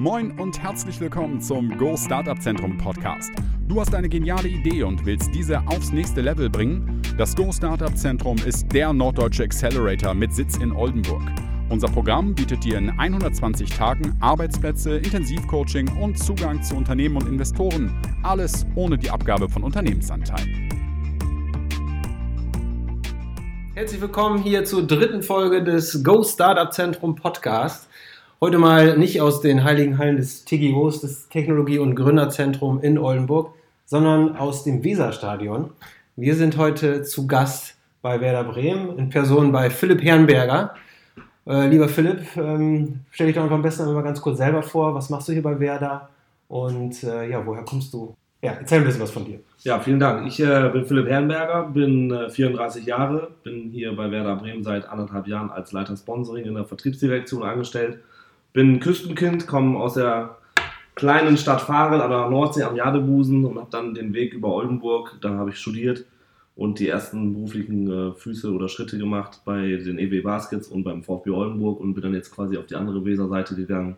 Moin und herzlich willkommen zum Go Startup Zentrum Podcast. Du hast eine geniale Idee und willst diese aufs nächste Level bringen? Das Go Startup Zentrum ist der norddeutsche Accelerator mit Sitz in Oldenburg. Unser Programm bietet dir in 120 Tagen Arbeitsplätze, Intensivcoaching und Zugang zu Unternehmen und Investoren. Alles ohne die Abgabe von Unternehmensanteilen. Herzlich willkommen hier zur dritten Folge des Go Startup Zentrum Podcast. Heute mal nicht aus den heiligen Hallen des TGOs, des Technologie- und Gründerzentrum in Oldenburg, sondern aus dem Weserstadion. Wir sind heute zu Gast bei Werder Bremen, in Person bei Philipp Herrenberger. Äh, lieber Philipp, ähm, stell dich doch einfach am besten einmal ganz kurz selber vor. Was machst du hier bei Werder? Und äh, ja, woher kommst du? Ja, erzähl ein bisschen was von dir. Ja, vielen Dank. Ich äh, bin Philipp Herrenberger, bin äh, 34 Jahre, bin hier bei Werder Bremen seit anderthalb Jahren als Leiter Sponsoring in der Vertriebsdirektion angestellt bin Küstenkind, komme aus der kleinen Stadt Farel an der Nordsee am Jadebusen und habe dann den Weg über Oldenburg, da habe ich studiert und die ersten beruflichen äh, Füße oder Schritte gemacht bei den EW Baskets und beim VfB Oldenburg und bin dann jetzt quasi auf die andere Weserseite gegangen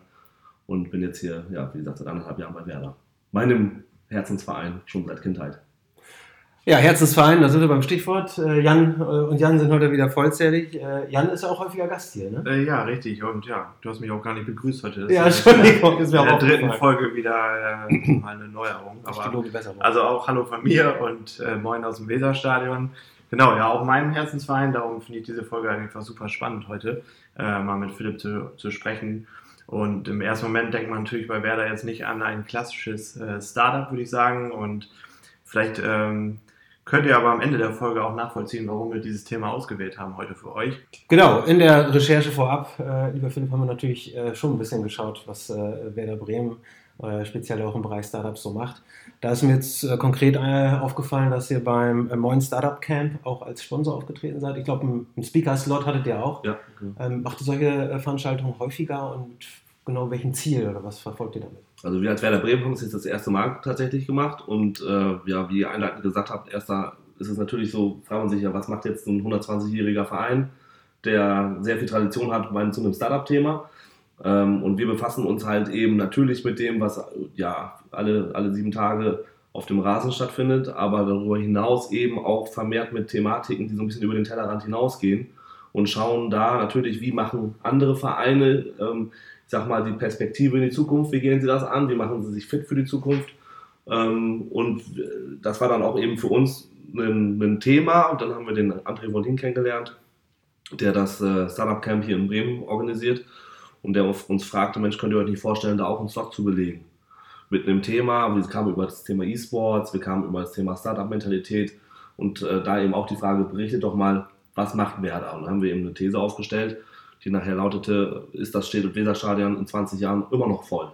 und bin jetzt hier, ja, wie gesagt, seit anderthalb Jahren bei Werder. Meinem Herzensverein schon seit Kindheit. Ja, Herzensverein, da sind wir beim Stichwort. Äh, Jan äh, und Jan sind heute wieder vollzählig. Äh, Jan ist auch häufiger Gast hier, ne? ja, richtig. Und ja, du hast mich auch gar nicht begrüßt heute. Das ja, Entschuldigung, ist mir auch In der dritten Folge wieder äh, mal eine Neuerung. Aber, also auch Hallo von mir und äh, Moin aus dem Weserstadion. Genau, ja, auch meinem Herzensverein. Darum finde ich diese Folge einfach super spannend heute, äh, mal mit Philipp zu, zu sprechen. Und im ersten Moment denkt man natürlich bei Werder jetzt nicht an ein klassisches Startup, würde ich sagen. Und vielleicht ähm, Könnt ihr aber am Ende der Folge auch nachvollziehen, warum wir dieses Thema ausgewählt haben heute für euch. Genau, in der Recherche vorab, äh, lieber Philipp, haben wir natürlich äh, schon ein bisschen geschaut, was äh, Werder Bremen äh, speziell auch im Bereich Startups so macht. Da ist mir jetzt äh, konkret äh, aufgefallen, dass ihr beim Moin Startup Camp auch als Sponsor aufgetreten seid. Ich glaube, einen Speaker-Slot hattet ihr auch. Ja, okay. ähm, macht ihr solche Veranstaltungen häufiger und genau welchen Ziel oder was verfolgt ihr damit? Also wir als Werder Bremen haben es jetzt das erste Mal tatsächlich gemacht und äh, ja, wie ihr einleitend gesagt habt, erster ist es natürlich so, fragt man sich ja, was macht jetzt ein 120-jähriger Verein, der sehr viel Tradition hat bei zu einem Startup-Thema. Ähm, und wir befassen uns halt eben natürlich mit dem, was ja alle, alle sieben Tage auf dem Rasen stattfindet, aber darüber hinaus eben auch vermehrt mit Thematiken, die so ein bisschen über den Tellerrand hinausgehen und schauen da natürlich, wie machen andere Vereine ähm, sag mal, die Perspektive in die Zukunft, wie gehen sie das an, wie machen sie sich fit für die Zukunft. Ähm, und das war dann auch eben für uns ein, ein Thema. Und dann haben wir den André Volin kennengelernt, der das äh, Startup Camp hier in Bremen organisiert und der uns fragte, Mensch, könnt ihr euch nicht vorstellen, da auch einen Slot zu belegen? Mit einem Thema, wir kamen über das Thema E-Sports, wir kamen über das Thema Startup-Mentalität und äh, da eben auch die Frage, berichtet doch mal, was macht Werder? Und dann haben wir eben eine These aufgestellt, die nachher lautete, ist das Steh- und Weserstadion in 20 Jahren immer noch voll?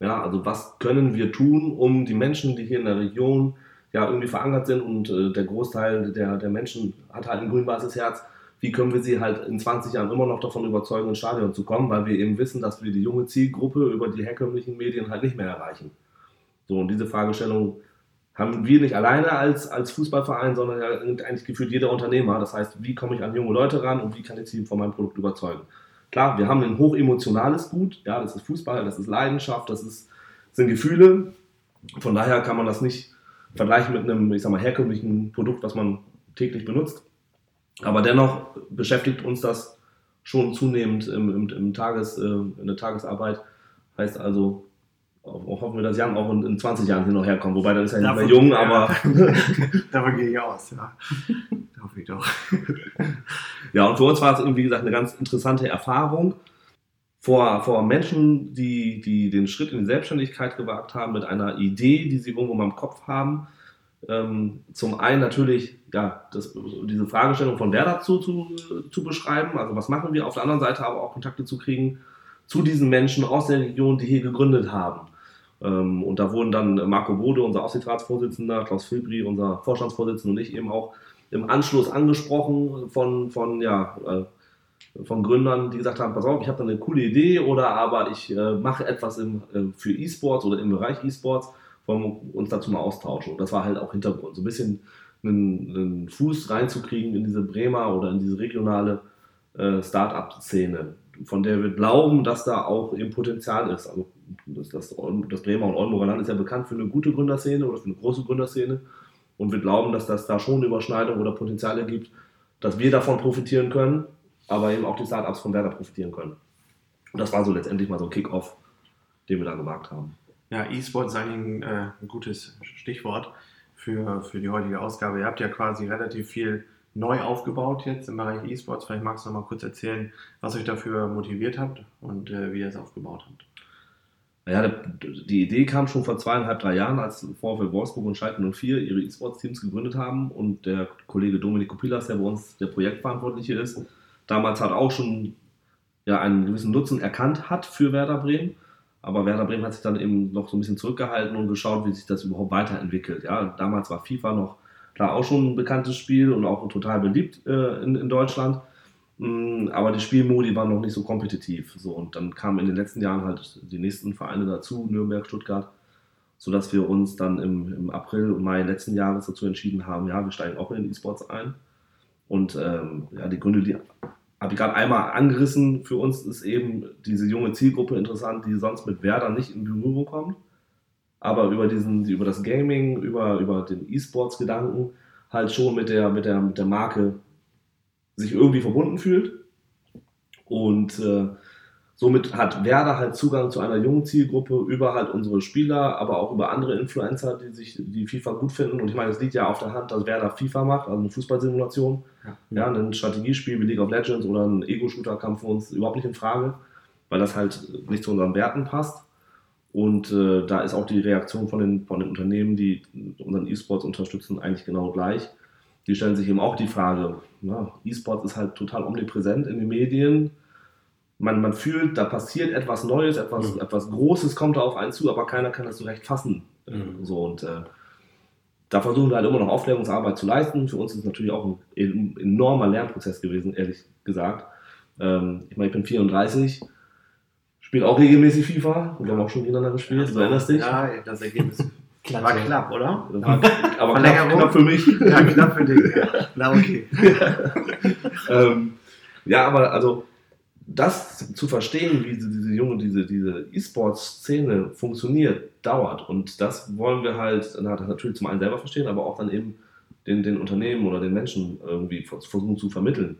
Ja, also was können wir tun, um die Menschen, die hier in der Region ja irgendwie verankert sind und äh, der Großteil der, der Menschen hat halt ein grün-weißes Herz, wie können wir sie halt in 20 Jahren immer noch davon überzeugen, ins Stadion zu kommen, weil wir eben wissen, dass wir die junge Zielgruppe über die herkömmlichen Medien halt nicht mehr erreichen. So, und diese Fragestellung haben wir nicht alleine als, als Fußballverein, sondern ja eigentlich gefühlt jeder Unternehmer. Das heißt, wie komme ich an junge Leute ran und wie kann ich sie von meinem Produkt überzeugen? Klar, wir haben ein hochemotionales Gut, ja, das ist Fußball, das ist Leidenschaft, das ist, sind Gefühle. Von daher kann man das nicht vergleichen mit einem, ich sag mal, herkömmlichen Produkt, was man täglich benutzt. Aber dennoch beschäftigt uns das schon zunehmend im, im, im Tages, äh, in der Tagesarbeit. Heißt also, hoffen wir, dass Jan auch in, in 20 Jahren hier noch herkommt. Wobei, dann ist er ja nicht mehr jung, aber. Davon gehe ich aus, ja. hoffe ich doch. ja, und für uns war es, wie gesagt, eine ganz interessante Erfahrung. Vor, vor Menschen, die, die den Schritt in die Selbstständigkeit gewagt haben, mit einer Idee, die sie irgendwo mal im Kopf haben. Ähm, zum einen natürlich ja, das, diese Fragestellung von wer dazu zu, zu beschreiben, also was machen wir, auf der anderen Seite aber auch Kontakte zu kriegen zu diesen Menschen aus der Region, die hier gegründet haben. Ähm, und da wurden dann Marco Bode, unser Aufsichtsratsvorsitzender, Klaus Filbri, unser Vorstandsvorsitzender und ich eben auch im Anschluss angesprochen von, von, ja, äh, von Gründern, die gesagt haben, pass auf, ich habe da eine coole Idee oder aber ich äh, mache etwas im, äh, für E-Sports oder im Bereich E-Sports, wollen wir uns dazu mal austauschen. Und das war halt auch Hintergrund, so ein bisschen einen, einen Fuß reinzukriegen in diese Bremer oder in diese regionale äh, Start-up-Szene, von der wir glauben, dass da auch eben Potenzial ist. Also das, das, das Bremer und Oldenburger Land ist ja bekannt für eine gute Gründerszene oder für eine große Gründerszene. Und wir glauben, dass das da schon Überschneidungen oder Potenziale gibt, dass wir davon profitieren können, aber eben auch die Startups von Werder profitieren können. Und das war so letztendlich mal so ein Kick-Off, den wir da gemacht haben. Ja, E-Sport ist eigentlich ein, äh, ein, gutes Stichwort für, für die heutige Ausgabe. Ihr habt ja quasi relativ viel neu aufgebaut jetzt im Bereich E-Sports. Vielleicht magst du noch mal kurz erzählen, was euch dafür motiviert habt und äh, wie ihr es aufgebaut habt. Ja, die Idee kam schon vor zweieinhalb, drei Jahren, als VfL Wolfsburg und Schalke 04 ihre E-Sports-Teams gegründet haben und der Kollege Domenico Pilas, der bei uns der Projektverantwortliche ist, damals hat auch schon ja, einen gewissen Nutzen erkannt hat für Werder Bremen. Aber Werder Bremen hat sich dann eben noch so ein bisschen zurückgehalten und geschaut, wie sich das überhaupt weiterentwickelt. Ja, damals war FIFA noch klar auch schon ein bekanntes Spiel und auch total beliebt äh, in, in Deutschland. Mm, aber die Spielmodi waren noch nicht so kompetitiv. So, und dann kamen in den letzten Jahren halt die nächsten Vereine dazu, Nürnberg, Stuttgart, sodass wir uns dann im, im April und Mai letzten Jahres dazu entschieden haben, ja, wir steigen auch in den E-Sports ein. Und ähm, ja, die Gründe, die habe ich gerade einmal angerissen, für uns ist eben diese junge Zielgruppe interessant, die sonst mit Werder nicht in Berührung kommt, aber über, diesen, über das Gaming, über, über den E-Sports-Gedanken halt schon mit der, mit, der, mit der Marke sich irgendwie verbunden fühlt. Und äh, somit hat Werder halt Zugang zu einer jungen Zielgruppe über halt unsere Spieler, aber auch über andere Influencer, die sich die FIFA gut finden. Und ich meine, es liegt ja auf der Hand, dass Werder FIFA macht, also eine Fußballsimulation. Ja. ja, ein Strategiespiel wie League of Legends oder ein Ego-Shooter kam für uns überhaupt nicht in Frage, weil das halt nicht zu unseren Werten passt. Und äh, da ist auch die Reaktion von den, von den Unternehmen, die unseren E-Sports unterstützen, eigentlich genau gleich die stellen sich eben auch die Frage, E-Sports ist halt total omnipräsent in den Medien. Man, man fühlt, da passiert etwas Neues, etwas, mhm. etwas Großes kommt da auf einen zu, aber keiner kann das so recht fassen. Mhm. So, und äh, da versuchen wir halt immer noch Aufklärungsarbeit zu leisten. Für uns ist es natürlich auch ein, ein enormer Lernprozess gewesen, ehrlich gesagt. Ähm, ich meine, ich bin 34, spiele auch regelmäßig FIFA. Wir haben auch schon gegeneinander gespielt, ja, du erinnerst dich? Ja, das Ergebnis Klasse. War knapp, oder? War, aber knapp, knapp, für mich. Ja, knapp für dich. Na, okay. ähm, ja, aber also das zu verstehen, wie diese junge, diese, diese E-Sports-Szene funktioniert, dauert. Und das wollen wir halt natürlich zum einen selber verstehen, aber auch dann eben den, den Unternehmen oder den Menschen irgendwie versuchen zu vermitteln.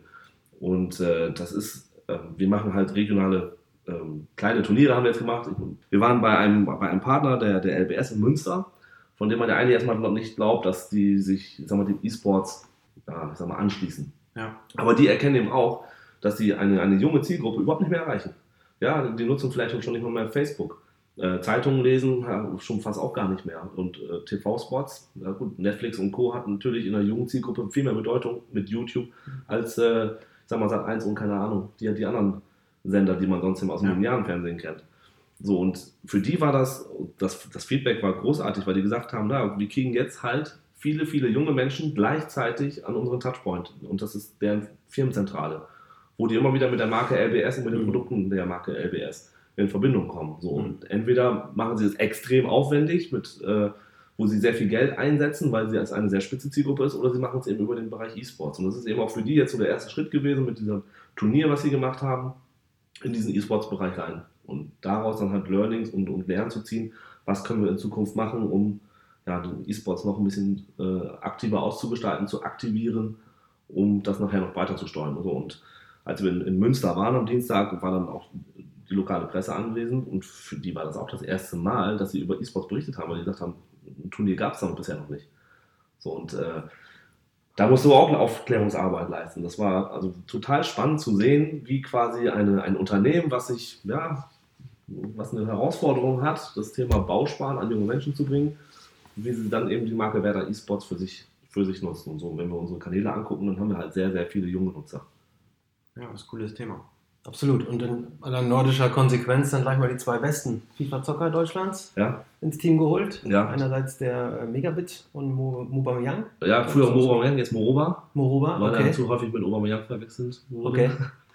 Und äh, das ist, äh, wir machen halt regionale ähm, kleine Turniere haben wir jetzt gemacht. Wir waren bei einem, bei einem Partner, der, der LBS in Münster von dem man ja eigentlich erstmal nicht glaubt, dass die sich, sag mal, dem E-Sports ja, sag mal, anschließen. Ja. Aber die erkennen eben auch, dass sie eine, eine junge Zielgruppe überhaupt nicht mehr erreichen. Ja, die nutzen vielleicht schon nicht mal mehr Facebook. Äh, Zeitungen lesen ja, schon fast auch gar nicht mehr. Und äh, TV-Spots, ja gut, Netflix und Co. hatten natürlich in der jungen Zielgruppe viel mehr Bedeutung mit YouTube als, äh, sag mal, Sat 1 und keine Ahnung, die, die anderen Sender, die man sonst aus dem ja. linearen Fernsehen kennt. So, und für die war das, das, das Feedback war großartig, weil die gesagt haben, na, wir kriegen jetzt halt viele, viele junge Menschen gleichzeitig an unseren Touchpoint. Und das ist deren Firmenzentrale, wo die immer wieder mit der Marke LBS und mit den mhm. Produkten der Marke LBS in Verbindung kommen. So, mhm. und entweder machen sie es extrem aufwendig, mit, äh, wo sie sehr viel Geld einsetzen, weil sie als eine sehr spitze Zielgruppe ist, oder sie machen es eben über den Bereich E-Sports. Und das ist eben auch für die jetzt so der erste Schritt gewesen mit diesem Turnier, was sie gemacht haben, in diesen E-Sports-Bereich rein und daraus dann halt Learnings und, und Lernen zu ziehen, was können wir in Zukunft machen, um ja, den E-Sports noch ein bisschen äh, aktiver auszugestalten, zu aktivieren, um das nachher noch weiter zu steuern. Also, und als wir in, in, Münster waren am Dienstag, war dann auch die lokale Presse anwesend und für die war das auch das erste Mal, dass sie über E-Sports berichtet haben, weil die gesagt haben, ein Turnier gab es da bisher noch nicht. So und äh, da musst du auch eine Aufklärungsarbeit leisten. Das war also total spannend zu sehen, wie quasi eine, ein Unternehmen, was sich ja, was eine Herausforderung hat, das Thema Bausparen an junge Menschen zu bringen, wie sie dann eben die Marke Werder eSports für sich, für sich nutzen. Und so, wenn wir unsere Kanäle angucken, dann haben wir halt sehr, sehr viele junge Nutzer. Ja, das ist ein cooles Thema. Absolut. Und in aller nordischer Konsequenz dann gleich mal die zwei besten FIFA-Zocker Deutschlands ja. ins Team geholt. Ja. Einerseits der äh, Megabit und Mo Mobameyang. Ja, früher Mobameyang, jetzt Moroba. Moroba, okay. Weil er zu häufig mit Aubameyang verwechselt wurde. Okay.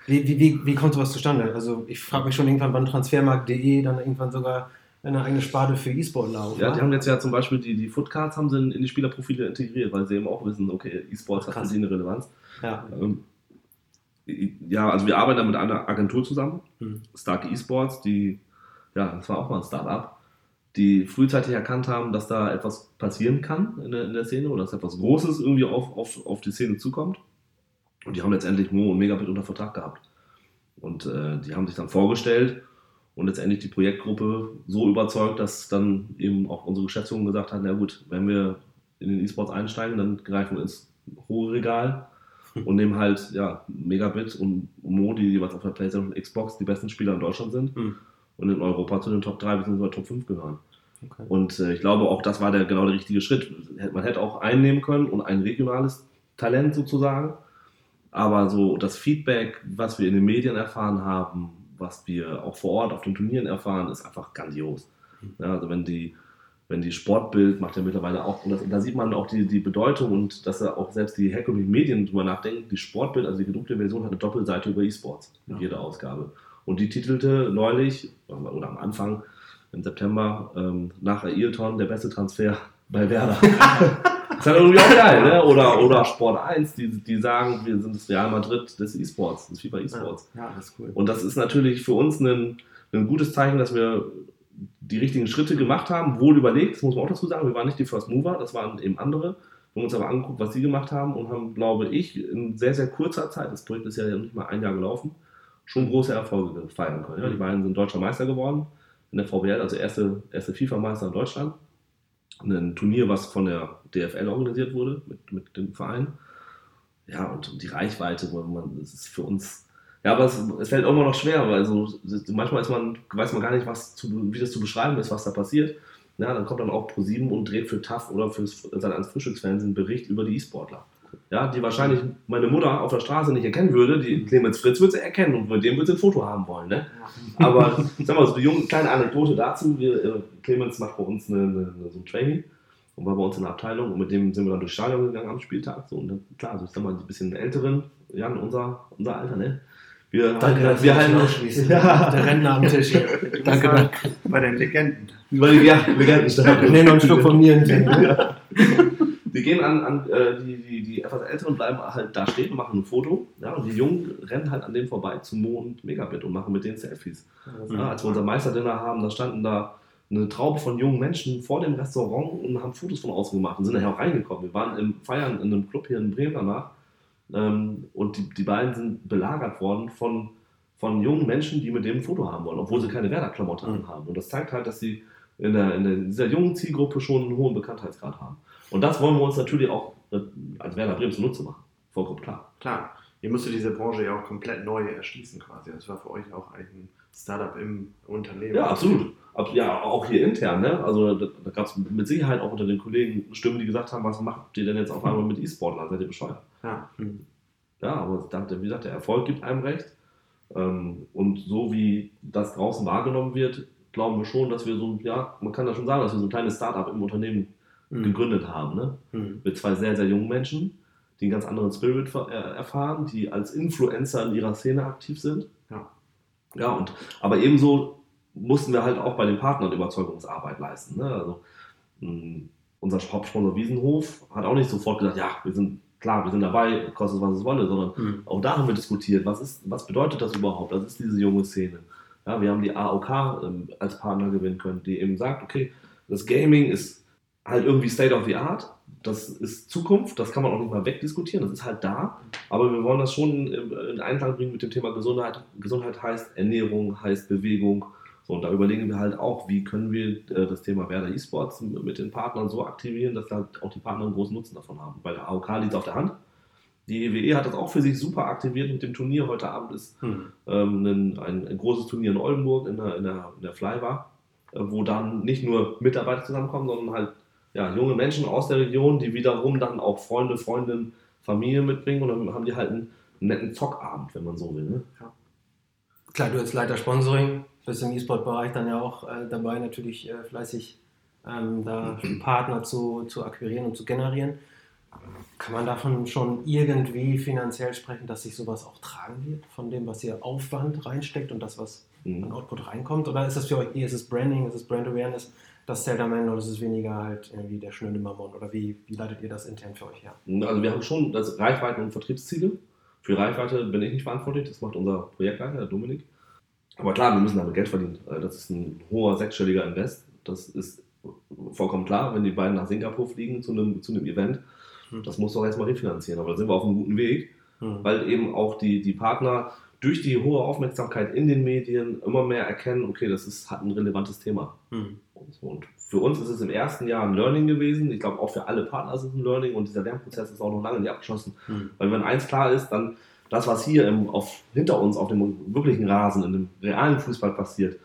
Wie, wie, wie, wie kommt sowas zustande? Also ich frage mich schon irgendwann, wann Transfermarkt.de dann irgendwann sogar eine eigene Sparte für E-Sport laufen. Ja, die haben jetzt ja zum Beispiel die, die Footcards haben sie in, in die Spielerprofile integriert, weil sie eben auch wissen, okay, E-Sports hat für sie eine Relevanz. Ja. Ähm, ja, also wir arbeiten da mit einer Agentur zusammen, mhm. Stark Esports, die ja, das war auch mal ein Startup, die frühzeitig erkannt haben, dass da etwas passieren kann in der, in der Szene oder dass etwas Großes irgendwie auf, auf, auf die Szene zukommt. Und die haben letztendlich Mo und Megabit unter Vertrag gehabt. Und äh, die haben sich dann vorgestellt und letztendlich die Projektgruppe so überzeugt, dass dann eben auch unsere Geschäftsführung gesagt hat, na gut, wenn wir in den E-Sports einsteigen, dann greifen wir ins hohe Regal und nehmen halt ja, Megabit und Mo, die jeweils auf der PlayStation und Xbox die besten Spieler in Deutschland sind mhm. und in Europa zu den Top 3 bzw. Top 5 gehören. Okay. Und äh, ich glaube, auch das war der, genau der richtige Schritt. Man hätte auch einnehmen können und ein regionales Talent sozusagen. Aber so das Feedback, was wir in den Medien erfahren haben, was wir auch vor Ort auf den Turnieren erfahren, ist einfach grandios. Mhm. Ja, also wenn die wenn die Sportbild macht ja mittlerweile auch, und das, da sieht man auch die, die Bedeutung und dass er auch selbst die herkömmlichen Medien drüber nachdenken. Die Sportbild, also die gedruckte Version, hat eine Doppelseite über E-Sports in ja. jeder Ausgabe. Und die titelte neulich, oder am Anfang, im September, ähm, nach Ailton der beste Transfer bei Werder. das ist ja irgendwie auch geil, ne? Oder, oder Sport 1, die, die sagen, wir sind das Real Madrid des E-Sports, des FIFA E-Sports. Ja, ja, das ist cool. Und das ist natürlich für uns ein, ein gutes Zeichen, dass wir die richtigen Schritte gemacht haben, wohl überlegt, das muss man auch dazu sagen, wir waren nicht die First Mover, das waren eben andere. Wir haben uns aber angeguckt, was sie gemacht haben und haben, glaube ich, in sehr, sehr kurzer Zeit, das Projekt ist ja nicht mal ein Jahr gelaufen, schon große Erfolge feiern können. Ja, die beiden sind deutscher Meister geworden in der VBL, also erste, erste FIFA-Meister in Deutschland. Ein Turnier, was von der DFL organisiert wurde mit, mit dem Verein. Ja, und die Reichweite, wo man, das ist für uns ja, aber es, es, fällt immer noch schwer, weil so, manchmal ist man, weiß man gar nicht, was zu, wie das zu beschreiben ist, was da passiert. Ja, dann kommt dann auch Pro7 und dreht für TAF oder für sein Frühstücksfernsehen einen Bericht über die E-Sportler. Ja, die wahrscheinlich meine Mutter auf der Straße nicht erkennen würde. Die Clemens Fritz würde sie erkennen und mit dem würde sie ein Foto haben wollen. Ne? Aber sag mal, so eine junge, kleine Anekdote dazu. Wir, äh, Clemens macht bei uns eine, eine, so ein Training und war bei uns in der Abteilung und mit dem sind wir dann durchs Stadion gegangen am Spieltag. So, und dann, klar, so ich sag mal, die bisschen älteren, Jan, unser, unser Alter, ne? Wir, danke, dass wir halten ausschließen. Ja. Der Rentner am Tisch. danke, danke. Bei den Legenden. Bei den ja, Legenden. Wir nehmen noch einen Schluck von mir. Ja. Die gehen an, an äh, die, die, die etwas Älteren bleiben halt da stehen und machen ein Foto. Ja, und die Jungen rennen halt an dem vorbei zum Mo und Megabit und machen mit denen Selfies. Ja, als wir unser Meisterdinner haben, da standen da eine Traube von jungen Menschen vor dem Restaurant und haben Fotos von außen gemacht und sind nachher auch reingekommen. Wir waren im Feiern in einem Club hier in Bremen danach und die, die beiden sind belagert worden von, von jungen Menschen, die mit dem ein Foto haben wollen, obwohl sie keine Werder-Klamotten mhm. haben. Und das zeigt halt, dass sie in, der, in der, dieser jungen Zielgruppe schon einen hohen Bekanntheitsgrad haben. Und das wollen wir uns natürlich auch äh, als Werder Bremen zunutze machen. Vollkommen klar. Klar. Ihr müsstet diese Branche ja auch komplett neu erschließen quasi. Das war für euch auch ein Startup im Unternehmen. Ja, absolut. Ja, auch hier intern. Ne? Also da, da gab es mit Sicherheit auch unter den Kollegen Stimmen, die gesagt haben, was macht ihr denn jetzt auf einmal mit E-Sportlern? Seid ihr bescheuert? Ja. Hm. Ja, aber wie gesagt, der Erfolg gibt einem recht. Ähm, und so wie das draußen wahrgenommen wird, glauben wir schon, dass wir so, ja, man kann da schon sagen, dass wir so ein kleines Startup im Unternehmen mhm. gegründet haben. Ne? Mhm. Mit zwei sehr, sehr jungen Menschen, die einen ganz anderen Spirit äh, erfahren, die als Influencer in ihrer Szene aktiv sind. Ja. Und aber ebenso mussten wir halt auch bei den Partnern Überzeugungsarbeit leisten. Ne? Also mh, unser Hauptsponsor Wiesenhof hat auch nicht sofort gesagt, ja, wir sind klar, wir sind dabei, kostet es, was es wolle, sondern mhm. auch da haben wir diskutiert, was, ist, was bedeutet das überhaupt? Was ist diese junge Szene? Ja, wir haben die AOK ähm, als Partner gewinnen können, die eben sagt, okay, das Gaming ist halt irgendwie State of the Art, das ist Zukunft, das kann man auch nicht mal wegdiskutieren, das ist halt da, aber wir wollen das schon in Einklang bringen mit dem Thema Gesundheit. Gesundheit heißt Ernährung, heißt Bewegung, so, und da überlegen wir halt auch, wie können wir äh, das Thema Werder E-Sports mit den Partnern so aktivieren, dass halt auch die Partner einen großen Nutzen davon haben. Bei der AOK liegt es auf der Hand. Die EWE e hat das auch für sich super aktiviert mit dem Turnier. Heute Abend ist hm. ähm, ein, ein, ein, großes Turnier in Oldenburg in der, in der, in der Flybar, äh, wo dann nicht nur Mitarbeiter zusammenkommen, sondern halt ja, junge Menschen aus der Region, die wiederum dann auch Freunde, Freundinnen, Familie mitbringen und dann haben die halt einen netten Zockabend, wenn man so will. Ne? Ja. Klar, du als Leiter Sponsoring bist im E-Sport-Bereich dann ja auch äh, dabei, natürlich äh, fleißig ähm, da Partner zu, zu akquirieren und zu generieren. Kann man davon schon irgendwie finanziell sprechen, dass sich sowas auch tragen wird, von dem, was ihr Aufwand reinsteckt und das, was mhm. an Output reinkommt? Oder ist das für euch ist es Branding, ist es Brand Awareness, das am Ende oder ist es weniger halt irgendwie der schnöde Mammon? Oder wie, wie leitet ihr das intern für euch her? Also wir haben schon das Reichweiten- und Vertriebsziele. Für Reichweite bin ich nicht verantwortlich, das macht unser Projektleiter, Dominik. Aber klar, wir müssen damit Geld verdienen. Äh, das ist ein hoher sechsstelliger Invest. Das ist vollkommen klar, wenn die beiden nach Singapur fliegen zu einem, zu einem Event. Hm. Das muss doch erstmal refinanzieren. Aber da sind wir auf einem guten Weg, hm. weil eben auch die, die Partner durch die hohe Aufmerksamkeit in den Medien immer mehr erkennen, okay, das ist, hat ein relevantes Thema. Hm. Und, für uns ist es im ersten Jahr ein Learning gewesen. Ich glaube, auch für alle Partner ist es ein Learning und dieser Lernprozess ist auch noch lange nicht abgeschlossen. Hm. Weil wenn eins klar ist, dann das, was hier im, auf, hinter uns auf dem wirklichen Rasen, in dem realen Fußball passiert,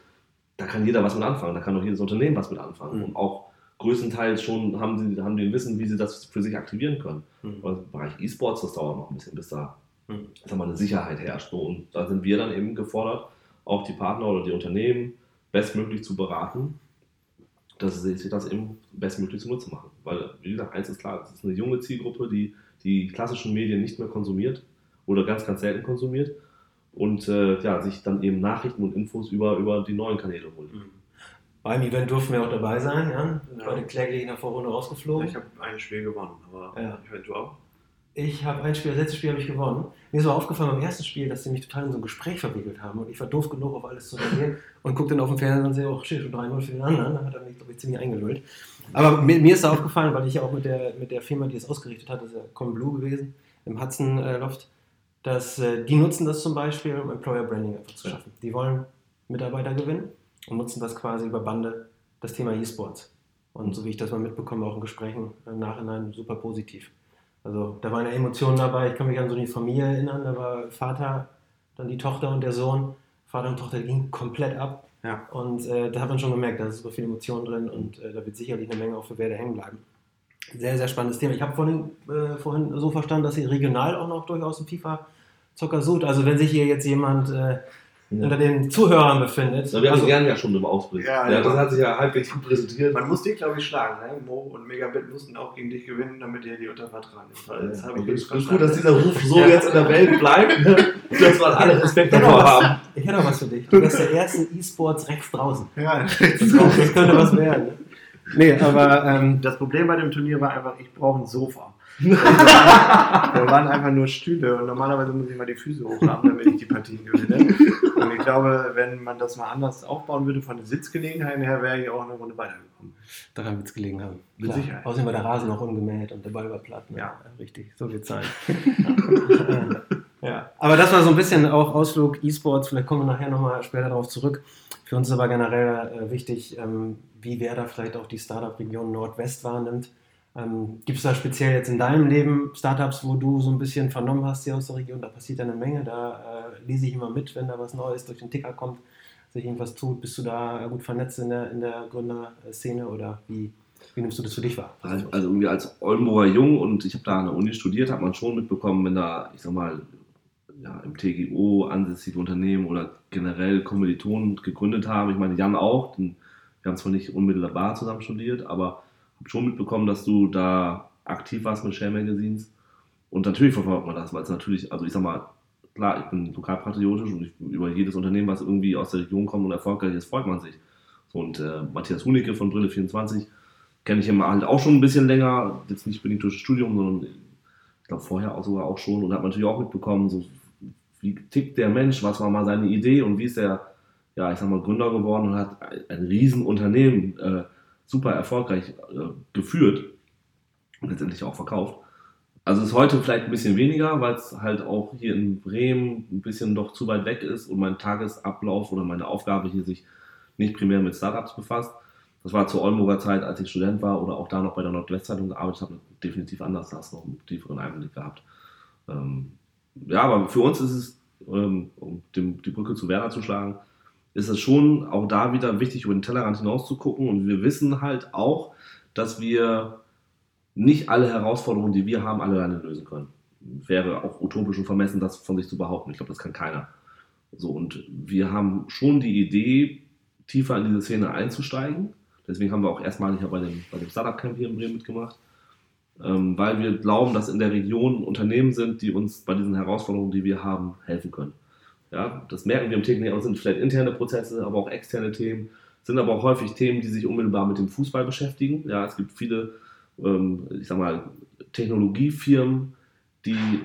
da kann jeder was mit anfangen, da kann auch jedes Unternehmen was mit anfangen. Mhm. Und auch größtenteils schon haben sie haben die Wissen, wie sie das für sich aktivieren können. Mhm. Im Bereich E-Sports, das dauert noch ein bisschen, bis da mhm. sag mal, eine Sicherheit herrscht. Und da sind wir dann eben gefordert, auch die Partner oder die Unternehmen bestmöglich zu beraten, dass sie sich das eben bestmöglich zunutze machen. Weil, wie gesagt, eins ist klar, es ist eine junge Zielgruppe, die die klassischen Medien nicht mehr konsumiert oder ganz, ganz selten konsumiert und äh, ja, sich dann eben Nachrichten und Infos über, über die neuen Kanäle holt. Mhm. Beim Event durften wir auch dabei sein, ja. ja. Heute kläglich in der Vorrunde rausgeflogen. Ich habe ein Spiel gewonnen, aber ja. ich du auch. Ich habe ein Spiel, das letzte Spiel habe ich gewonnen. Mir ist aber aufgefallen beim ersten Spiel, dass sie mich total in so ein Gespräch verwickelt haben und ich war doof genug, auf alles zu reagieren und gucke dann auf dem Fernseher und sehe, oh shit, schon 3-0 für den anderen. Da hat er mich, glaube ich, ziemlich eingelullt. Aber mir, mir, ist da aufgefallen, weil ich ja auch mit der, mit der Firma, die es ausgerichtet hat, das ist ja Blue gewesen, im Hudson äh, Loft, dass äh, die nutzen das zum Beispiel, um Employer Branding einfach zu schaffen. Die wollen Mitarbeiter gewinnen und nutzen das quasi über Bande, das Thema E-Sports. Und so wie ich das mal mitbekomme, auch in Gesprächen im Nachhinein super positiv. Also da waren Emotionen dabei. Ich kann mich an so die Familie erinnern. Da war Vater, dann die Tochter und der Sohn. Vater und Tochter gingen komplett ab. Ja. Und äh, da hat man schon gemerkt, da ist super viele Emotionen drin und äh, da wird sicherlich eine Menge auch für Werder hängen bleiben. Sehr, sehr spannendes Thema. Ich habe vorhin, äh, vorhin so verstanden, dass Sie regional auch noch durchaus im FIFA Zocker sucht. Also wenn sich hier jetzt jemand äh, ja. Unter den Zuhörern befindet. Na, wir also, haben Jan ja schon im Ausblick. Ja, ja, das hat sich ja halbwegs gut präsentiert. Man muss dich, glaube ich, schlagen. Ne? Mo und Megabit mussten auch gegen dich gewinnen, damit ihr die unter Vertrag nimmt. Das habe ich es ist gut, dass dieser Ruf so jetzt in der Welt bleibt, ne? dass wir alle Respekt davor haben. Ich hätte noch was für dich. Du bist der erste E-Sports rechts draußen. Ja, rechts draußen. Das könnte was werden. Nee, aber ähm, das Problem bei dem Turnier war einfach, ich brauche ein Sofa. Da waren einfach nur Stühle und normalerweise muss ich mal die Füße hochhaben, damit ich die Partien gewinne. Und ich glaube, wenn man das mal anders aufbauen würde von den Sitzgelegenheiten her, wäre ich auch eine Runde weitergekommen. Daran wird es gelegen haben. Mit Klar. Sicherheit. Außerdem war der Rasen noch ungemäht und der Ball war platt. Ne? Ja. Richtig, so wird es sein. ja. Aber das war so ein bisschen auch Ausflug E-Sports, vielleicht kommen wir nachher nochmal später darauf zurück. Für uns ist aber generell äh, wichtig, ähm, wie wer da vielleicht auch die Startup-Region Nordwest wahrnimmt. Ähm, Gibt es da speziell jetzt in deinem Leben Startups, wo du so ein bisschen vernommen hast hier aus der Region? Da passiert eine Menge, da äh, lese ich immer mit, wenn da was Neues durch den Ticker kommt, sich irgendwas tut. Bist du da gut vernetzt in der, in der Gründerszene oder wie, wie nimmst du das für dich wahr? Also, also irgendwie als Oldenburger Jung und ich habe da an der Uni studiert, hat man schon mitbekommen, wenn da, ich sag mal, ja, im TGO ansässige Unternehmen oder generell Kommilitonen gegründet haben. Ich meine, Jan auch, den, wir haben zwar nicht unmittelbar zusammen studiert, aber schon mitbekommen, dass du da aktiv warst mit Share Magazines. Und natürlich verfolgt man das, weil es natürlich, also ich sag mal, klar, ich bin lokalpatriotisch und ich, über jedes Unternehmen, was irgendwie aus der Region kommt und erfolgreich ist, freut man sich. So, und äh, Matthias Hunicke von Brille 24 kenne ich immer halt auch schon ein bisschen länger, jetzt nicht bedingt durch das Studium, sondern ich glaube vorher auch sogar auch schon und hat natürlich auch mitbekommen, so wie tickt der Mensch, was war mal seine Idee und wie ist der, ja, ich sag mal, Gründer geworden und hat ein Riesenunternehmen äh, super erfolgreich äh, geführt und letztendlich auch verkauft. Also ist heute vielleicht ein bisschen weniger, weil es halt auch hier in Bremen ein bisschen doch zu weit weg ist und mein Tagesablauf oder meine Aufgabe hier sich nicht primär mit Startups befasst. Das war zur Oldenburger Zeit, als ich Student war oder auch da noch bei der Nordwestzeitung gearbeitet habe, definitiv anders, da hast du noch einen tieferen Einblick gehabt. Ähm, ja, aber für uns ist es, ähm, um dem, die Brücke zu Werder zu schlagen, ist es schon auch da wieder wichtig, über den Tellerrand hinaus zu gucken. Und wir wissen halt auch, dass wir nicht alle Herausforderungen, die wir haben, alleine lösen können. Wäre auch utopisch und vermessen, das von sich zu behaupten. Ich glaube, das kann keiner. So, und wir haben schon die Idee, tiefer in diese Szene einzusteigen. Deswegen haben wir auch erstmalig bei dem, bei dem Startup Camp hier in Bremen mitgemacht. Ähm, weil wir glauben, dass in der Region Unternehmen sind, die uns bei diesen Herausforderungen, die wir haben, helfen können. Ja, das merken wir im täglichen Leben, sind vielleicht interne Prozesse, aber auch externe Themen, sind aber auch häufig Themen, die sich unmittelbar mit dem Fußball beschäftigen. Ja, es gibt viele, ähm, ich sag mal, Technologiefirmen, die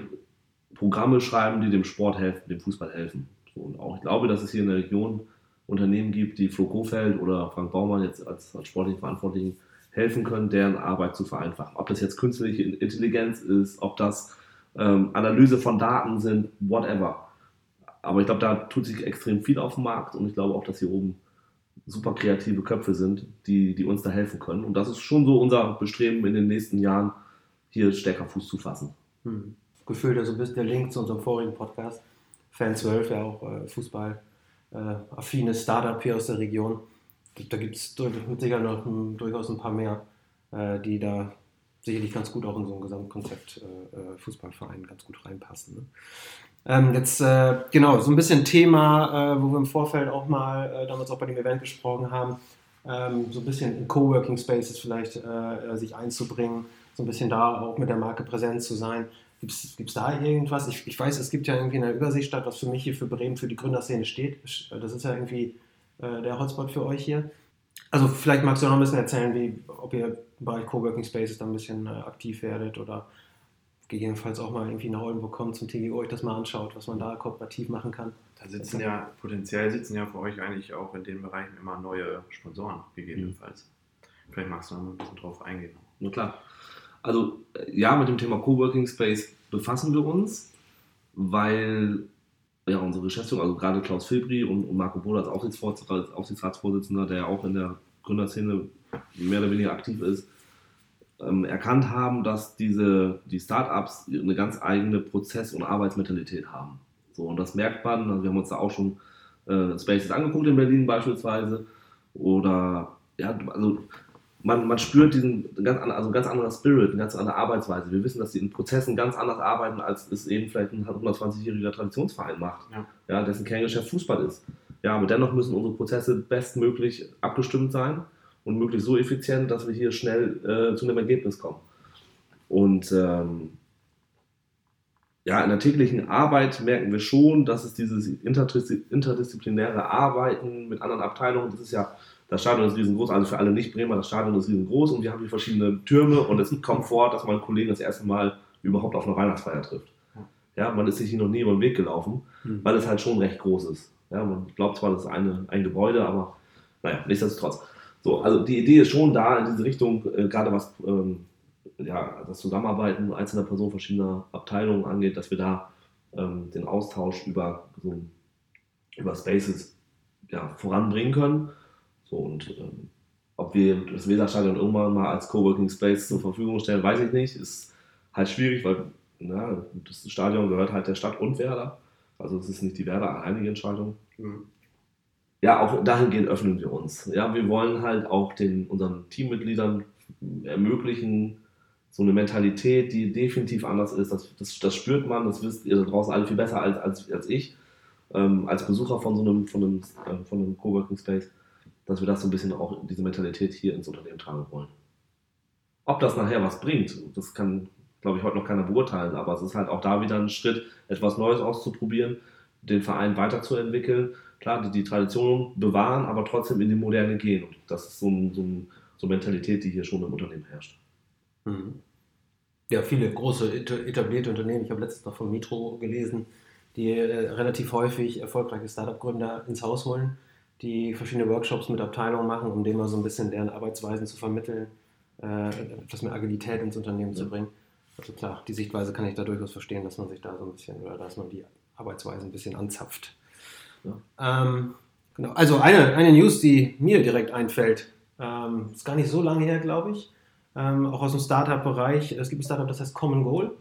Programme schreiben, die dem Sport helfen, dem Fußball helfen. Und auch ich glaube, dass es hier in der Region Unternehmen gibt, die Flo Kofeld oder Frank Baumann jetzt als, als sportlichen Verantwortlichen helfen können, deren Arbeit zu vereinfachen. Ob das jetzt künstliche Intelligenz ist, ob das ähm, Analyse von Daten sind, whatever. Aber ich glaube, da tut sich extrem viel auf dem Markt und ich glaube auch, dass hier oben super kreative Köpfe sind, die, die uns da helfen können. Und das ist schon so unser Bestreben in den nächsten Jahren, hier stärker Fuß zu fassen. Hm. Gefühlt also bist der Link zu unserem vorigen Podcast. Fan 12, ja auch äh, Fußball, äh, affines Startup hier aus der Region. Da gibt es mit Sicherheit noch ein, durchaus ein paar mehr, äh, die da sicherlich ganz gut auch in so ein Gesamtkonzept äh, äh, Fußballverein ganz gut reinpassen. Ne? Ähm, jetzt, äh, genau, so ein bisschen Thema, äh, wo wir im Vorfeld auch mal äh, damals auch bei dem Event gesprochen haben, ähm, so ein bisschen in Coworking Spaces vielleicht äh, sich einzubringen, so ein bisschen da auch mit der Marke präsent zu sein. Gibt es da irgendwas? Ich, ich, weiß, es gibt ja irgendwie eine Übersichtsstadt, was für mich hier für Bremen, für die Gründerszene steht. Das ist ja irgendwie der Hotspot für euch hier. Also vielleicht magst du noch ein bisschen erzählen, wie, ob ihr im Bereich Coworking Spaces da ein bisschen aktiv werdet oder gegebenenfalls auch mal irgendwie nach Oldenburg kommt zum TGO, euch das mal anschaut, was man da kooperativ machen kann. Da sitzen ja, potenziell sitzen ja für euch eigentlich auch in den Bereichen immer neue Sponsoren, gegebenenfalls. Mhm. Vielleicht magst du noch ein bisschen drauf eingehen. Na klar. Also ja, mit dem Thema Coworking Space befassen wir uns, weil ja, unsere Geschäftsführung, also gerade Klaus Filbri und, Marco Bohl als Aufsichtsratsvorsitzender, der ja auch in der Gründerszene mehr oder weniger aktiv ist, ähm, erkannt haben, dass diese, die Startups eine ganz eigene Prozess- und Arbeitsmentalität haben. So, und das merkt man, also wir haben uns da auch schon äh, Spaces angeguckt in Berlin beispielsweise. Oder ja, also man, man spürt diesen ganz, also ganz anderer Spirit, eine ganz andere Arbeitsweise. Wir wissen, dass sie in Prozessen ganz anders arbeiten, als es eben vielleicht ein 120-jähriger Traditionsverein macht, ja. Ja, dessen Kerngeschäft Fußball ist. Ja, aber dennoch müssen unsere Prozesse bestmöglich abgestimmt sein und möglichst so effizient, dass wir hier schnell äh, zu einem Ergebnis kommen. Und ähm, ja, in der täglichen Arbeit merken wir schon, dass es dieses interdisziplinäre Arbeiten mit anderen Abteilungen, das ist ja, das Stadion ist riesengroß, also für alle Nicht-Bremer, das Stadion ist riesengroß und wir haben hier verschiedene Türme und es kommt vor, dass man Kollegen das erste Mal überhaupt auf einer Weihnachtsfeier trifft. Ja, man ist sich hier noch nie über den Weg gelaufen, mhm. weil es halt schon recht groß ist. Ja, man glaubt zwar, das ist eine, ein Gebäude, aber naja, nichtsdestotrotz. So, also die Idee ist schon da in diese Richtung, äh, gerade was ähm, ja, das Zusammenarbeiten einzelner Personen verschiedener Abteilungen angeht, dass wir da ähm, den Austausch über, so, über Spaces ja, voranbringen können. So, und ähm, ob wir das Weserstadion irgendwann mal als Coworking Space zur Verfügung stellen, weiß ich nicht. Ist halt schwierig, weil na, das Stadion gehört halt der Stadt und Werder. Also es ist nicht die Werder alleinige Entscheidung. Mhm ja, auch dahingehend öffnen wir uns. Ja, wir wollen halt auch den, unseren Teammitgliedern ermöglichen, so eine Mentalität, die definitiv anders ist. Das, das, das spürt man, das wisst ihr da draußen alle viel besser als, als, als ich, ähm, als Besucher von so einem, von einem, äh, von einem Coworking Space, dass wir das so ein bisschen auch, diese Mentalität hier ins Unternehmen tragen wollen. Ob das nachher was bringt, das kann, glaube ich, heute noch keiner beurteilen, aber es ist halt auch da wieder ein Schritt, etwas Neues auszuprobieren, den Verein weiterzuentwickeln klar, die, die Tradition bewahren, aber trotzdem in die Moderne gehen. Und das ist so, ein, so, ein, so eine Mentalität, die hier schon im Unternehmen herrscht. Mhm. Ja, viele große etablierte Unternehmen. Ich habe letztens noch von Mitro gelesen, die äh, relativ häufig erfolgreiche Startup-Gründer ins Haus holen, die verschiedene Workshops mit Abteilungen machen, um denen mal so ein bisschen deren Arbeitsweisen zu vermitteln, äh, etwas mehr Agilität ins Unternehmen ja. zu bringen. Also klar, die Sichtweise kann ich da durchaus verstehen, dass man sich da so ein bisschen oder dass man die Arbeitsweise ein bisschen anzapft. Ja. Ähm, genau. Also eine, eine News, die mir direkt einfällt, ähm, ist gar nicht so lange her, glaube ich. Ähm, auch aus dem Startup-Bereich. Es gibt ein Startup, das heißt Common Goal.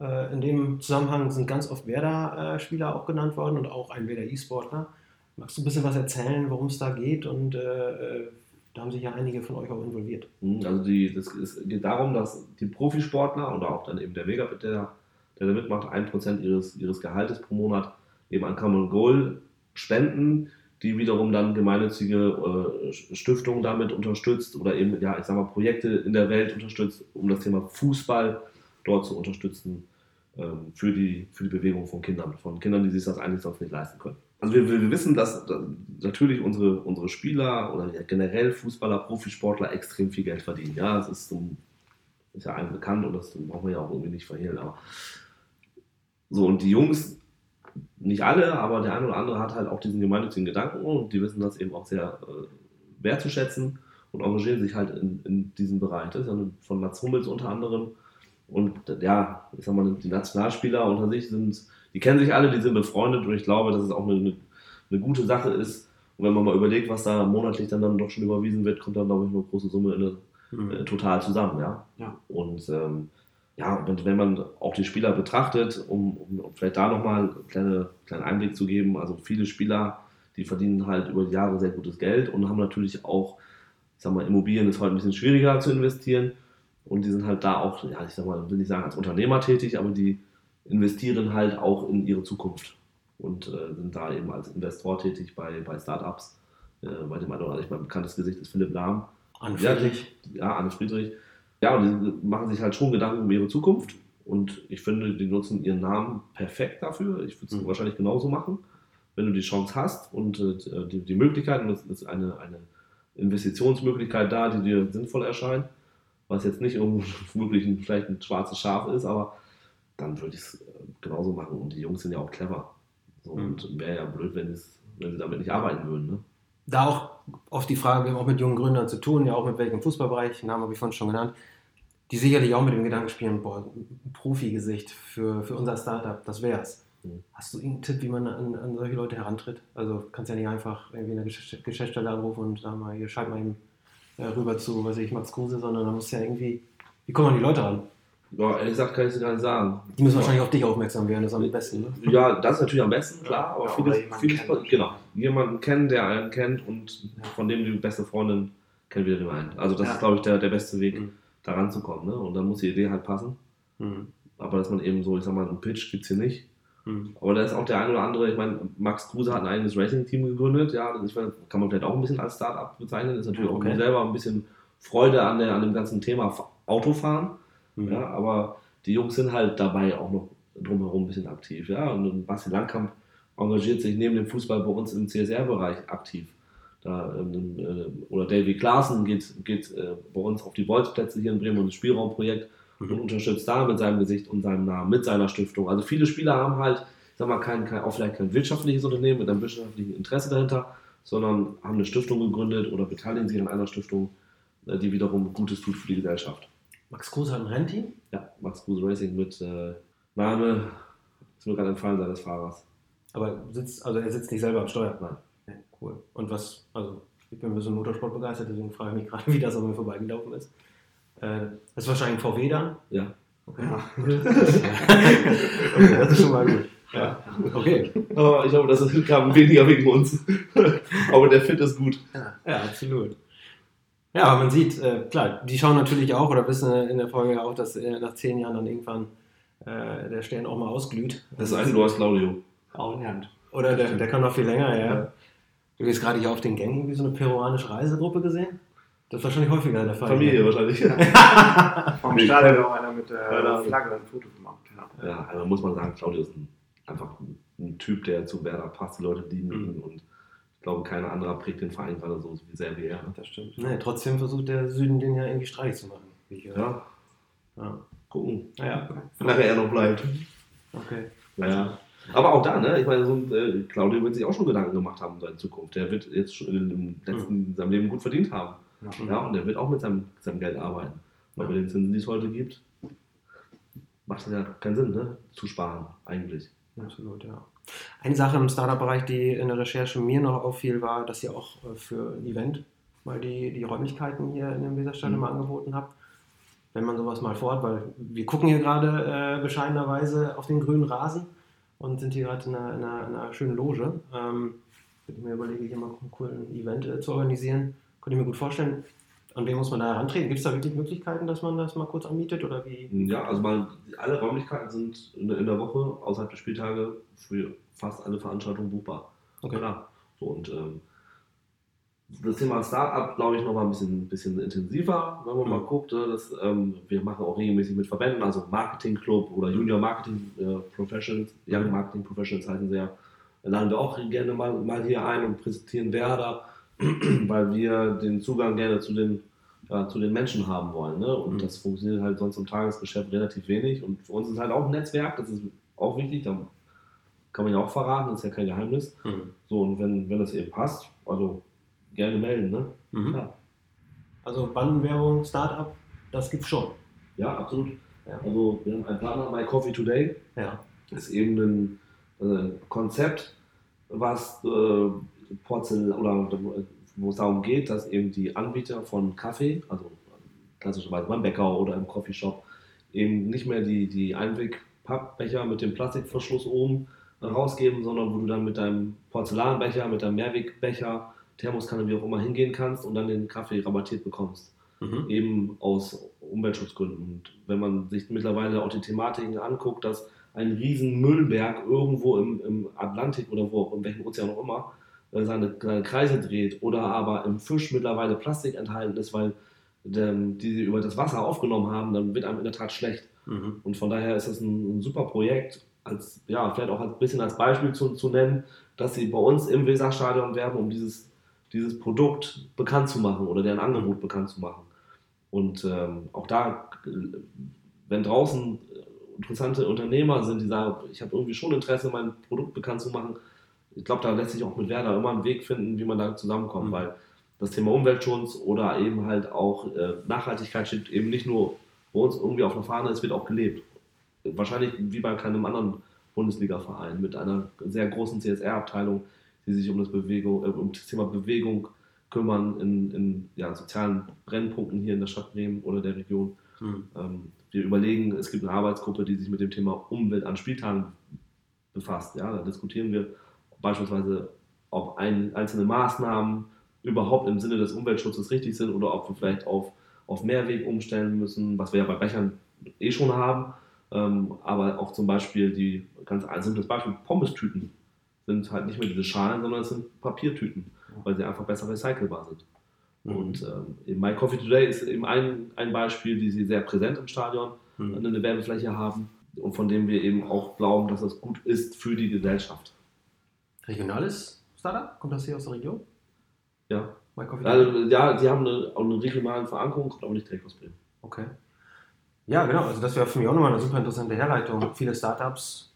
Äh, in dem Zusammenhang sind ganz oft Werder-Spieler auch genannt worden und auch ein Werder E-Sportler. Magst du ein bisschen was erzählen, worum es da geht? Und äh, da haben sich ja einige von euch auch involviert. Mhm, also die, das, es geht darum, dass die Profisportler oder auch dann eben der Megabit, der, der da mitmacht, 1% ihres, ihres Gehaltes pro Monat eben an Common Goal spenden, die wiederum dann gemeinnützige äh, Stiftungen damit unterstützt oder eben, ja, ich sag mal, Projekte in der Welt unterstützt, um das Thema Fußball dort zu unterstützen ähm, für, die, für die Bewegung von Kindern, von Kindern, die sich das eigentlich sonst nicht leisten können. Also wir, wir wissen, dass, natürlich unsere, unsere Spieler oder generell Fußballer, Profisportler extrem viel Geld verdienen. Ja, das ist, ist ja allen bekannt und das brauchen wir ja auch irgendwie nicht verhehlen. Aber so, und die Jungs nicht alle, aber der eine oder andere hat halt auch diesen gemeinnützigen Gedanken und die wissen das eben auch sehr äh, wertzuschätzen und engagieren sich halt in, in diesem Bereich. Das ist ja von Mats Hummels unter anderem. Und ja, ich sag mal, die Nationalspieler unter sich sind, die kennen sich alle, die sind befreundet und ich glaube, dass es auch eine, eine, gute Sache ist. Und wenn man mal überlegt, was da monatlich dann, dann doch schon überwiesen wird, kommt dann, glaube ich, eine große Summe in eine, mhm. äh, total zusammen. Ja? ja. Und ähm, ja, wenn, wenn man auch die Spieler betrachtet, um, um vielleicht da nochmal einen kleine, kleinen Einblick zu geben, also viele Spieler, die verdienen halt über die Jahre sehr gutes Geld und haben natürlich auch sag mal, Immobilien ist heute ein bisschen schwieriger zu investieren und die sind halt da auch, ja, ich sag mal, will nicht sagen als Unternehmer tätig, aber die investieren halt auch in ihre Zukunft und äh, sind da eben als Investor tätig bei, bei Startups. Äh, bei dem anderen, mein bekanntes Gesicht ist Philipp Lahm. Anne Friedrich. Ja, ja, Anne Friedrich. Ja, und die machen sich halt schon Gedanken um ihre Zukunft und ich finde, die nutzen ihren Namen perfekt dafür. Ich würde es mhm. wahrscheinlich genauso machen, wenn du die Chance hast und äh, die, die Möglichkeit, und das ist eine, eine Investitionsmöglichkeit da, die dir sinnvoll erscheint, was jetzt nicht ein, vielleicht ein schwarzes Schaf ist, aber dann würde ich es äh, genauso machen. Und die Jungs sind ja auch clever. So, mhm. Und wäre ja blöd, wenn, wenn sie damit nicht arbeiten würden. Ne? Da auch oft die Frage, wir haben auch mit jungen Gründern zu tun, ja auch mit welchem Fußballbereich, Namen habe ich vorhin schon genannt, die sicherlich auch mit dem Gedanken spielen, boah, Profi-Gesicht für, für unser Startup, das wäre es. Hast du einen Tipp, wie man an, an, solche Leute herantritt? Also kannst ja nicht einfach irgendwie eine Geschäftsstelle anrufen und sagen mal, hier schalt mal eben äh, rüber zu, weiß ich, Max Kruse, sondern da muss ja irgendwie, wie kommen die Leute ran? Ja, ehrlich gesagt kann ich es gar nicht sagen. Die müssen wahrscheinlich auf dich aufmerksam werden, das ist am besten, ne? Ja, das ist natürlich am besten, klar, aber ja, vieles, vieles kennt. genau, jemanden kennen, der einen kennt und ja. von dem die beste Freundin kennt wieder den einen. Also das ja. ist, glaube ich, der, der beste Weg, mhm. Da ranzukommen, ne? Und dann muss die Idee halt passen. Mhm. Aber dass man eben so, ich sag mal, einen Pitch gibt es hier nicht. Mhm. Aber da ist auch der eine oder andere, ich meine, Max Kruse hat ein eigenes Racing-Team gegründet, ja, das kann man vielleicht auch ein bisschen als Start-up bezeichnen, ist natürlich okay. auch selber ein bisschen Freude an, der, an dem ganzen Thema Autofahren, mhm. ja, aber die Jungs sind halt dabei auch noch drumherum ein bisschen aktiv, ja, und Basti Langkamp engagiert sich neben dem Fußball bei uns im CSR-Bereich aktiv. Da, ähm, äh, oder Davy Klaassen geht, geht äh, bei uns auf die Bolzplätze hier in Bremen und das Spielraumprojekt und unterstützt da mit seinem Gesicht und seinem Namen, mit seiner Stiftung. Also viele Spieler haben halt, ich sag mal, kein, kein, auch vielleicht kein wirtschaftliches Unternehmen mit einem wirtschaftlichen Interesse dahinter, sondern haben eine Stiftung gegründet oder beteiligen sich an einer Stiftung, äh, die wiederum Gutes tut für die Gesellschaft. Max Kruse hat ein Rennteam? Ja, Max Kruse Racing mit äh, Name, ist mir gerade entfallen seines Fahrers. Aber sitzt, also er sitzt nicht selber am Steuer? Nein. Ja, cool. Und was, also ich bin ein bisschen Motorsport begeistert, deswegen frage ich mich gerade, wie das an mir vorbeigelaufen ist. Äh, das ist wahrscheinlich ein VW dann? Ja. Okay. okay, das ist schon mal gut. Ja. Okay. Aber ich glaube, das kam weniger wegen uns. Aber der Fit ist gut. Ja, ja absolut. Ja, aber man sieht, äh, klar, die schauen natürlich auch oder wissen in der Folge auch, dass äh, nach zehn Jahren dann irgendwann äh, der Stern auch mal ausglüht. Das, ist du hast Claudio. Auch in Hand. Oder der, der kann noch viel länger, ja. Ja. Du hast gerade hier auf den Gängen irgendwie so eine peruanische Reisegruppe gesehen. Das ist wahrscheinlich häufiger der Fall. Familie ja. wahrscheinlich. Vom Stadion auch einer mit der Flagge ein Foto gemacht. Ja, ja also muss man sagen, Claudio ist ein, einfach ein, Typ, der zu Werder passt. Die Leute lieben ihn mhm. und ich glaube, keiner anderer prägt den Verein gerade so wie sehr wie er. Das stimmt. Nee, trotzdem versucht der Süden den ja irgendwie streitig zu machen. ja. ja. Gucken. Ja. Nachher er noch bleibt. Okay. Ja. Aber auch da, ne? Ich meine, so, äh, Claudio wird sich auch schon Gedanken gemacht haben um seine Zukunft. Der wird jetzt schon in, letzten, mhm. seinem Leben gut verdient haben. Ja, und der wird auch mit seinem, seinem Geld arbeiten. Weil bei den Zinsen, die es heute gibt, macht es ja keinen Sinn, ne? zu sparen, eigentlich. Absolut, ja. Eine Sache im Startup-Bereich, die in der Recherche mir noch auffiel, war, dass ihr auch äh, für ein Event mal die, die Räumlichkeiten hier in dem Weserstadion mhm. mal angeboten habt. Wenn man sowas mal vorhat, weil wir gucken hier gerade äh, bescheidenerweise auf den grünen Rasen und sind hier gerade in einer, in, einer, in einer, schönen Loge. Ähm, ich mir überlege, hier mal ein cooles Event äh, zu organisieren. Könnte ich mir gut vorstellen. An wen muss man da herantreten? Gibt es da wirklich Möglichkeiten, dass man das mal kurz anmietet oder wie? Ja, also mal, alle Räumlichkeiten sind in der Woche außerhalb der Spieltage für fast alle Veranstaltungen buchbar. Okay. Klar. So, und ähm, das Thema Startup, glaube ich, noch mal ein bisschen, bisschen intensiver, wenn man mal guckt. Ne, dass, ähm, wir machen auch regelmäßig mit Verbänden, also Marketing Club oder Junior Marketing äh, Professionals, Young Marketing Professionals heißen sie ja. Laden wir auch gerne mal, mal hier ein und präsentieren Werder weil wir den Zugang gerne zu den, ja, zu den Menschen haben wollen. Ne? Und mhm. das funktioniert halt sonst im Tagesgeschäft relativ wenig. Und für uns ist halt auch ein Netzwerk, das ist auch wichtig. Da kann man ja auch verraten, das ist ja kein Geheimnis. Mhm. So, und wenn, wenn das eben passt, also gerne melden, ne? Mhm. Ja. Also Bandenwerbung, Startup, das gibt's schon. Ja, absolut. Ja. Also wir haben einen Partner, My Coffee Today. Ja. Das ist eben ein äh, Konzept, was äh, Porzellan oder wo es darum geht, dass eben die Anbieter von Kaffee, also klassischerweise beim Bäcker oder im Coffeeshop, eben nicht mehr die, die Einweg-Pappbecher mit dem Plastikverschluss oben rausgeben, sondern wo du dann mit deinem Porzellanbecher, mit deinem Mehrwegbecher, Thermoskanne, wie auch immer, hingehen kannst und dann den Kaffee rabattiert bekommst. Mhm. Eben aus Umweltschutzgründen. Und wenn man sich mittlerweile auch die Thematiken anguckt, dass ein riesen Müllberg irgendwo im, im Atlantik oder wo, in welchem Ozean auch immer, äh, seine, seine, Kreise dreht oder aber im Fisch mittlerweile Plastik enthalten ist, weil ähm, die sie über das Wasser aufgenommen haben, dann wird einem in der Tat schlecht. Mhm. Und von daher ist es ein, ein, super Projekt, als, ja, vielleicht auch ein bisschen als Beispiel zu, zu nennen, dass sie bei uns im Weserstadion werben, um dieses, dieses Produkt bekannt zu machen oder deren Angebot bekannt zu machen. Und ähm, auch da, wenn draußen interessante Unternehmer sind, die sagen, ich habe irgendwie schon Interesse, mein Produkt bekannt zu machen, ich glaube, da lässt sich auch mit Werder immer einen Weg finden, wie man da zusammenkommt, mhm. weil das Thema Umweltschutz oder eben halt auch äh, Nachhaltigkeit steht eben nicht nur bei uns irgendwie auf der Fahne, es wird auch gelebt. Wahrscheinlich wie bei keinem anderen Bundesliga-Verein mit einer sehr großen CSR-Abteilung, die sich um das, Bewegung, äh, um das Thema Bewegung kümmern in, in ja, sozialen Brennpunkten hier in der Stadt Bremen oder der Region. Mhm. Ähm, wir überlegen, es gibt eine Arbeitsgruppe, die sich mit dem Thema Umwelt an Spieltagen befasst. Ja, da diskutieren wir beispielsweise, ob ein, einzelne Maßnahmen überhaupt im Sinne des Umweltschutzes richtig sind oder ob wir vielleicht auf, auf Mehrweg umstellen müssen, was wir ja bei Bechern eh schon haben. Ähm, aber auch zum Beispiel die ganz simples Beispiel, Pommes-Tüten sind halt nicht mehr diese Schalen, sondern es sind Papiertüten, weil sie einfach besser recycelbar sind. Mhm. Und ähm, My Coffee Today ist eben ein, ein Beispiel, die sie sehr präsent im Stadion mhm. eine Werbefläche haben und von dem wir eben auch glauben, dass das gut ist für die Gesellschaft. Regionales Startup? Kommt das hier aus der Region? Ja. Also, ja, die haben eine, auch eine regionale Verankerung, kommt aber nicht direkt aus Bremen. Okay. Ja, genau. Also das wäre für mich auch nochmal eine super interessante Herleitung. Viele Startups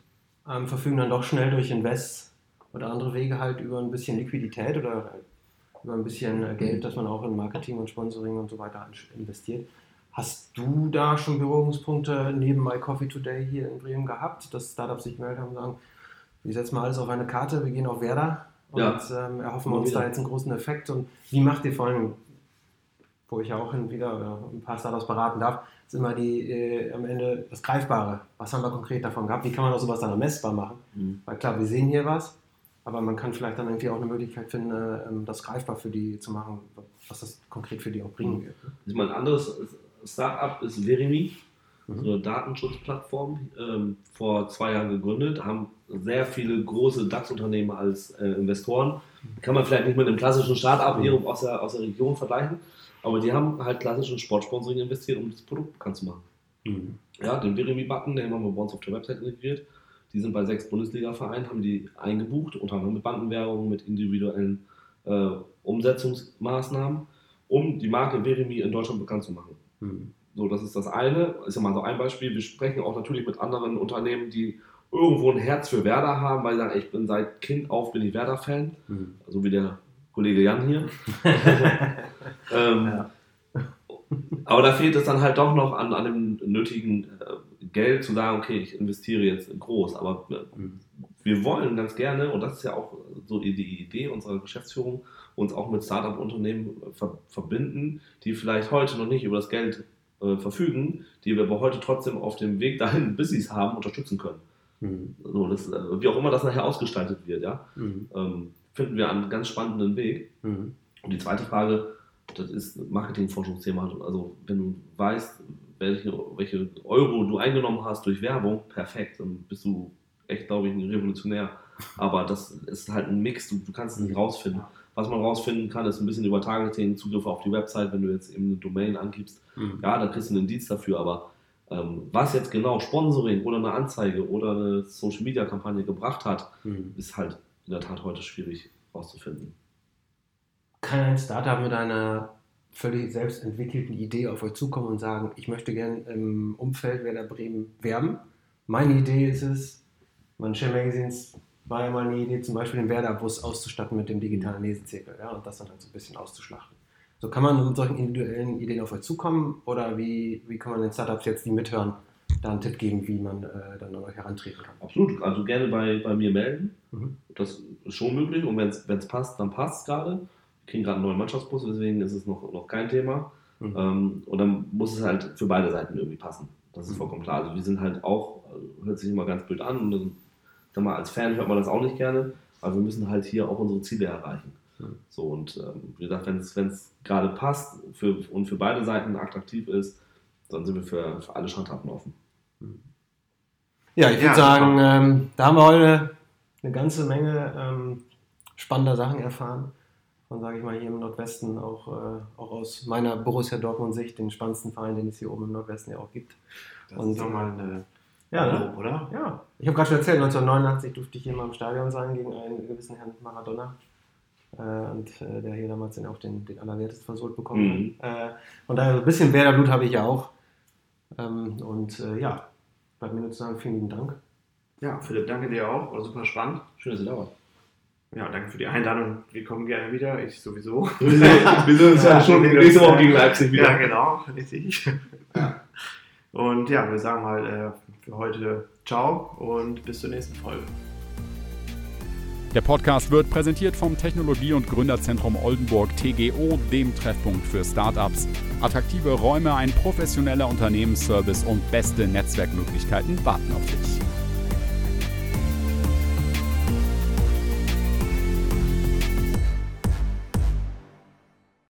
ähm, verfügen dann doch schnell durch Invest oder andere Wege halt über ein bisschen Liquidität oder über ein bisschen äh, Geld, das man auch in Marketing und Sponsoring und so weiter investiert. Hast du da schon Berührungspunkte neben My Coffee Today hier in Bremen gehabt, dass Startups sich melden und sagen, wir setzen mal alles auf eine Karte, wir gehen auf Werder und ja. ähm, erhoffen uns da jetzt einen großen Effekt. Und wie macht ihr vor allem, wo ich ja auch hin wieder ein paar Startups beraten darf, ist immer die äh, am Ende das Greifbare. Was haben wir konkret davon gehabt? Wie kann man auch sowas dann messbar machen? Mhm. Weil klar, wir sehen hier was, aber man kann vielleicht dann irgendwie auch eine Möglichkeit finden, äh, das greifbar für die zu machen, was das konkret für die auch bringen mhm. wird. Ich meine, ein anderes Startup ist Verimi, mhm. so eine Datenschutzplattform, ähm, vor zwei Jahren gegründet, haben sehr viele große DAX-Unternehmen als äh, Investoren. Kann man vielleicht nicht mit einem klassischen Start-up hier aus der, aus der Region vergleichen, aber die haben halt klassischen Sportsponsoring investiert, um das Produkt bekannt zu machen. Mhm. Ja, den Verimi-Button, den haben wir bei uns auf der Website integriert. Die sind bei sechs Bundesliga-Vereinen, haben die eingebucht, unter anderem mit Bandenwerbung, mit individuellen äh, Umsetzungsmaßnahmen, um die Marke Verimi in Deutschland bekannt zu machen. Mhm. So, das ist das eine. Ist ja mal so ein Beispiel. Wir sprechen auch natürlich mit anderen Unternehmen, die irgendwo ein Herz für Werder haben, weil sie sagen, ich bin seit Kind auf bin ich Werder-Fan, mhm. so wie der Kollege Jan hier. ähm, ja. Aber da fehlt es dann halt doch noch an, an dem nötigen äh, Geld zu sagen, okay, ich investiere jetzt groß. Aber mhm. wir wollen ganz gerne, und das ist ja auch so die, Idee unserer Geschäftsführung, uns auch mit Startup-Unternehmen ver verbinden, die vielleicht heute noch nicht über das Geld äh, verfügen, die wir aber heute trotzdem auf dem Weg dahin, bis sie es haben, unterstützen können. Mhm. So, das, äh, wie auch immer das nachher ausgestaltet wird, ja, mhm. ähm, finden wir einen ganz spannenden Weg. Mhm. Und die zweite Frage, das ist Marketingforschungsthema. Also wenn du weißt, welche, welche Euro du eingenommen hast durch Werbung, perfekt, dann bist du echt, glaube ich, ein Revolutionär. Aber das ist halt ein Mix, du, du kannst es nicht mhm. rausfinden. Was man rausfinden kann, ist ein bisschen über Targeting, Zugriff auf die Website, wenn du jetzt eben eine Domain angibst. Mhm. Ja, da kriegst du einen Dienst dafür, aber ähm, was jetzt genau Sponsoring oder eine Anzeige oder eine Social Media Kampagne gebracht hat, mhm. ist halt in der Tat heute schwierig rauszufinden. Kann ein Startup mit einer völlig selbst entwickelten Idee auf euch zukommen und sagen, ich möchte gerne im Umfeld Werder Bremen werben? Meine Idee ist es, Manche Magazines war ja mal eine Idee, zum Beispiel den Werder-Bus auszustatten mit dem digitalen Lesezirkel ja, und das dann halt so ein bisschen auszuschlachten. So kann man mit solchen individuellen Ideen auf euch zukommen oder wie, wie kann man den Startups jetzt, die mithören, da einen Tipp geben, wie man äh, dann an euch herantreten kann? Absolut, also gerne bei, bei mir melden. Mhm. Das ist schon möglich und wenn es passt, dann passt es gerade. Wir kriegen gerade einen neuen Mannschaftsbus, deswegen ist es noch, noch kein Thema. Mhm. Ähm, und dann muss es halt für beide Seiten irgendwie passen. Das ist mhm. vollkommen klar. Also wir sind halt auch, äh, hört sich immer ganz blöd an und dann, sag mal, als Fan hört man das auch nicht gerne, aber wir müssen halt hier auch unsere Ziele erreichen. Mhm. So und ähm, wie gesagt, wenn es gerade passt für, und für beide Seiten attraktiv ist, dann sind wir für, für alle Schandtaten offen. Mhm. Ja, ich würde ja, sagen, ähm, da haben wir heute eine ganze Menge ähm, spannender Sachen erfahren von, sage ich mal, hier im Nordwesten, auch, äh, auch aus meiner Borussia Dortmund-Sicht, den spannendsten Verein, den es hier oben im Nordwesten ja auch gibt. Das und, ist nochmal eine ja, ne? oder? Ja. Ich habe gerade schon erzählt, 1989 durfte ich hier mal im Stadion sein gegen einen gewissen Herrn Maradona. Äh, und äh, der hier damals den, auch den, den Allerwertesten versohlt bekommen mhm. hat. Äh, und daher ein bisschen Werderblut habe ich ja auch. Ähm, und äh, ja, bleibt mir nur zu sagen, vielen lieben Dank. Ja, Philipp, danke dir auch. War super spannend. Schön, dass ihr da wart. Ja, danke für die Einladung. Wir kommen gerne wieder. Ich sowieso. Wir sehen uns ja, schon nächste Woche gegen Leipzig wieder. Ja, genau. Richtig. Ja. Und ja, wir sagen mal äh, für heute Ciao und bis zur nächsten Folge. Der Podcast wird präsentiert vom Technologie- und Gründerzentrum Oldenburg TGO, dem Treffpunkt für Startups. Attraktive Räume, ein professioneller Unternehmensservice und beste Netzwerkmöglichkeiten warten auf dich.